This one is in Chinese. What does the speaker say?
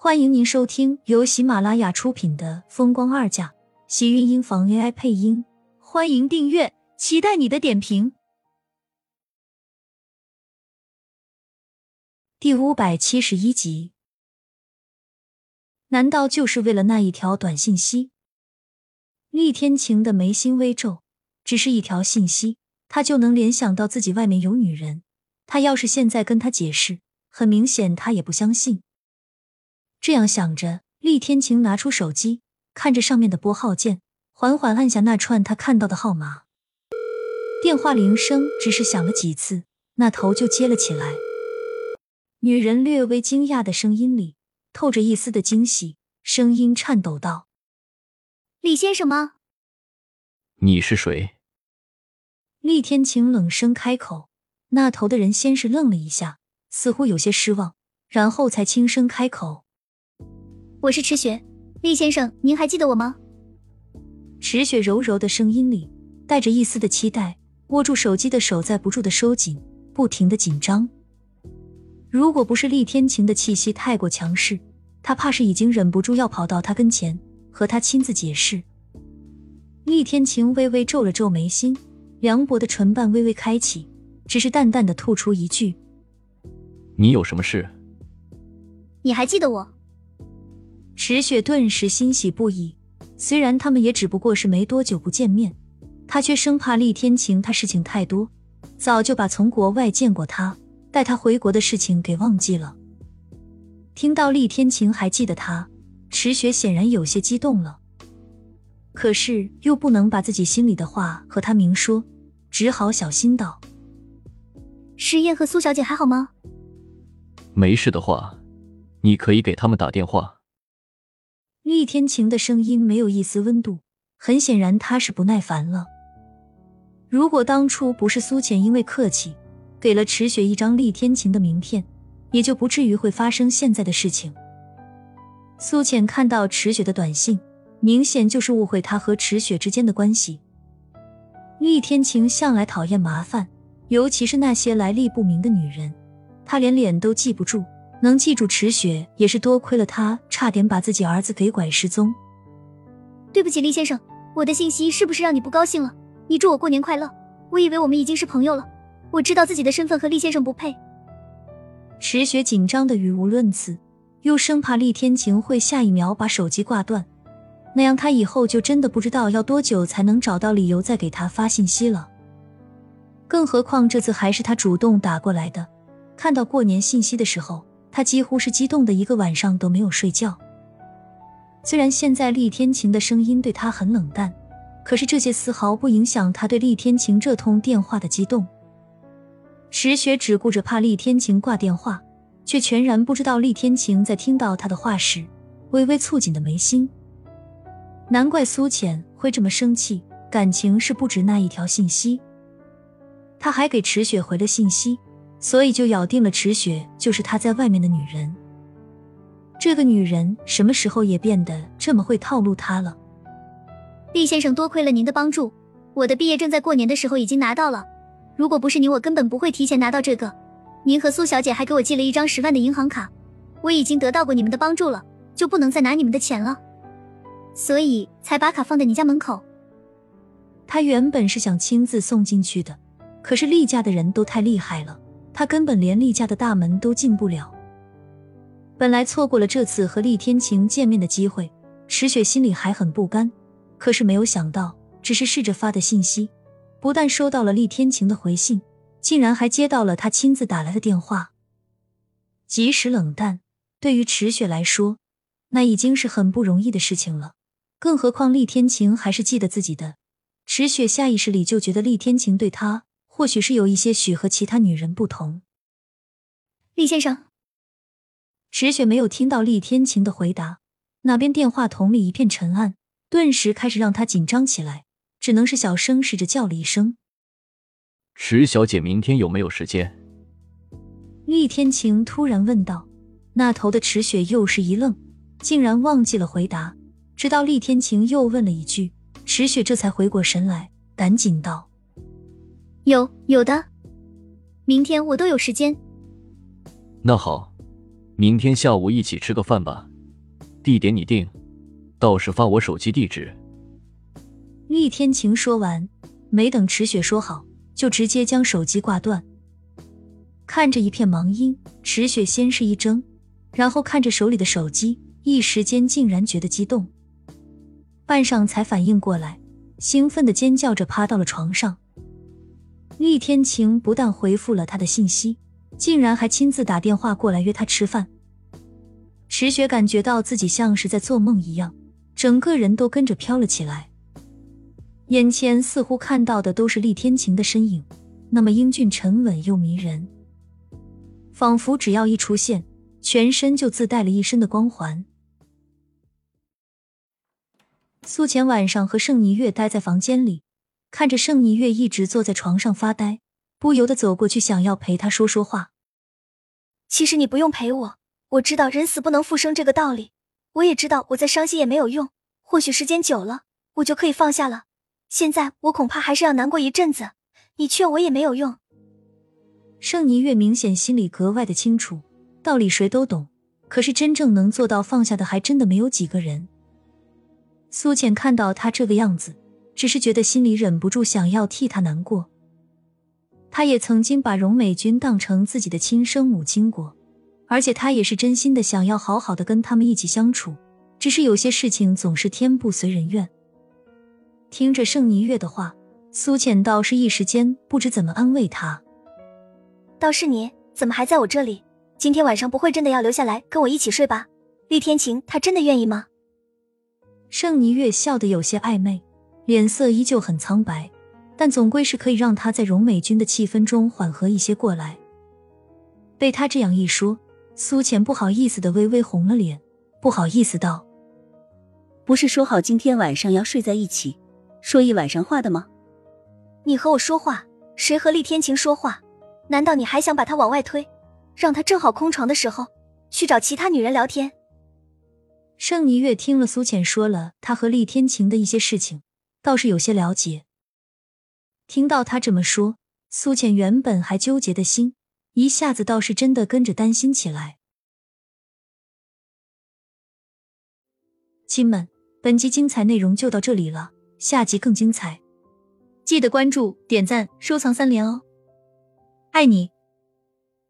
欢迎您收听由喜马拉雅出品的《风光二嫁》，喜运音房 AI 配音。欢迎订阅，期待你的点评。第五百七十一集，难道就是为了那一条短信息？厉天晴的眉心微皱，只是一条信息，他就能联想到自己外面有女人。他要是现在跟他解释，很明显他也不相信。这样想着，厉天晴拿出手机，看着上面的拨号键，缓缓按下那串他看到的号码。电话铃声只是响了几次，那头就接了起来。女人略微惊讶的声音里透着一丝的惊喜，声音颤抖道：“李先生吗？你是谁？”厉天晴冷声开口。那头的人先是愣了一下，似乎有些失望，然后才轻声开口。我是池雪，厉先生，您还记得我吗？池雪柔柔的声音里带着一丝的期待，握住手机的手在不住的收紧，不停的紧张。如果不是厉天晴的气息太过强势，他怕是已经忍不住要跑到他跟前和他亲自解释。厉天晴微微皱了皱眉心，凉薄的唇瓣微微开启，只是淡淡的吐出一句：“你有什么事？”你还记得我？池雪顿时欣喜不已，虽然他们也只不过是没多久不见面，他却生怕厉天晴他事情太多，早就把从国外见过他、带他回国的事情给忘记了。听到厉天晴还记得他，池雪显然有些激动了，可是又不能把自己心里的话和他明说，只好小心道：“石燕和苏小姐还好吗？没事的话，你可以给他们打电话。”厉天晴的声音没有一丝温度，很显然他是不耐烦了。如果当初不是苏浅因为客气给了池雪一张厉天晴的名片，也就不至于会发生现在的事情。苏浅看到池雪的短信，明显就是误会他和池雪之间的关系。厉天晴向来讨厌麻烦，尤其是那些来历不明的女人，他连脸都记不住。能记住池雪，也是多亏了他，差点把自己儿子给拐失踪。对不起，厉先生，我的信息是不是让你不高兴了？你祝我过年快乐，我以为我们已经是朋友了。我知道自己的身份和厉先生不配。池雪紧张的语无伦次，又生怕厉天晴会下一秒把手机挂断，那样他以后就真的不知道要多久才能找到理由再给他发信息了。更何况这次还是他主动打过来的，看到过年信息的时候。他几乎是激动的一个晚上都没有睡觉。虽然现在厉天晴的声音对他很冷淡，可是这些丝毫不影响他对厉天晴这通电话的激动。石雪只顾着怕厉天晴挂电话，却全然不知道厉天晴在听到他的话时微微蹙紧的眉心。难怪苏浅会这么生气，感情是不止那一条信息。他还给池雪回了信息。所以就咬定了池雪就是他在外面的女人。这个女人什么时候也变得这么会套路他了？厉先生，多亏了您的帮助，我的毕业证在过年的时候已经拿到了。如果不是您，我根本不会提前拿到这个。您和苏小姐还给我寄了一张十万的银行卡，我已经得到过你们的帮助了，就不能再拿你们的钱了，所以才把卡放在你家门口。他原本是想亲自送进去的，可是厉家的人都太厉害了。他根本连厉家的大门都进不了。本来错过了这次和厉天晴见面的机会，池雪心里还很不甘。可是没有想到，只是试着发的信息，不但收到了厉天晴的回信，竟然还接到了他亲自打来的电话。即使冷淡，对于池雪来说，那已经是很不容易的事情了。更何况厉天晴还是记得自己的，池雪下意识里就觉得厉天晴对他。或许是有一些许和其他女人不同。厉先生，池雪没有听到厉天晴的回答，那边电话筒里一片沉暗，顿时开始让她紧张起来，只能是小声试着叫了一声：“池小姐，明天有没有时间？”厉天晴突然问道。那头的池雪又是一愣，竟然忘记了回答。直到厉天晴又问了一句，池雪这才回过神来，赶紧道。有有的，明天我都有时间。那好，明天下午一起吃个饭吧，地点你定，到时发我手机地址。厉天晴说完，没等池雪说好，就直接将手机挂断。看着一片忙音，池雪先是一怔，然后看着手里的手机，一时间竟然觉得激动，半晌才反应过来，兴奋的尖叫着趴到了床上。厉天晴不但回复了他的信息。竟然还亲自打电话过来约他吃饭。池雪感觉到自己像是在做梦一样，整个人都跟着飘了起来。眼前似乎看到的都是厉天晴的身影，那么英俊沉稳又迷人，仿佛只要一出现，全身就自带了一身的光环。苏浅晚上和盛霓月待在房间里，看着盛霓月一直坐在床上发呆。不由得走过去，想要陪他说说话。其实你不用陪我，我知道人死不能复生这个道理，我也知道我再伤心也没有用。或许时间久了，我就可以放下了。现在我恐怕还是要难过一阵子，你劝我也没有用。盛霓月明显心里格外的清楚，道理谁都懂，可是真正能做到放下的，还真的没有几个人。苏浅看到他这个样子，只是觉得心里忍不住想要替他难过。他也曾经把荣美君当成自己的亲生母亲过，而且他也是真心的想要好好的跟他们一起相处。只是有些事情总是天不随人愿。听着盛霓月的话，苏浅倒是一时间不知怎么安慰他。倒是你怎么还在我这里？今天晚上不会真的要留下来跟我一起睡吧？厉天晴他真的愿意吗？盛霓月笑得有些暧昧，脸色依旧很苍白。但总归是可以让他在荣美君的气氛中缓和一些过来。被他这样一说，苏浅不好意思的微微红了脸，不好意思道：“不是说好今天晚上要睡在一起，说一晚上话的吗？你和我说话，谁和厉天晴说话？难道你还想把他往外推，让他正好空床的时候去找其他女人聊天？”盛霓月听了苏浅说了他和厉天晴的一些事情，倒是有些了解。听到他这么说，苏浅原本还纠结的心，一下子倒是真的跟着担心起来。亲们，本集精彩内容就到这里了，下集更精彩，记得关注、点赞、收藏三连哦！爱你。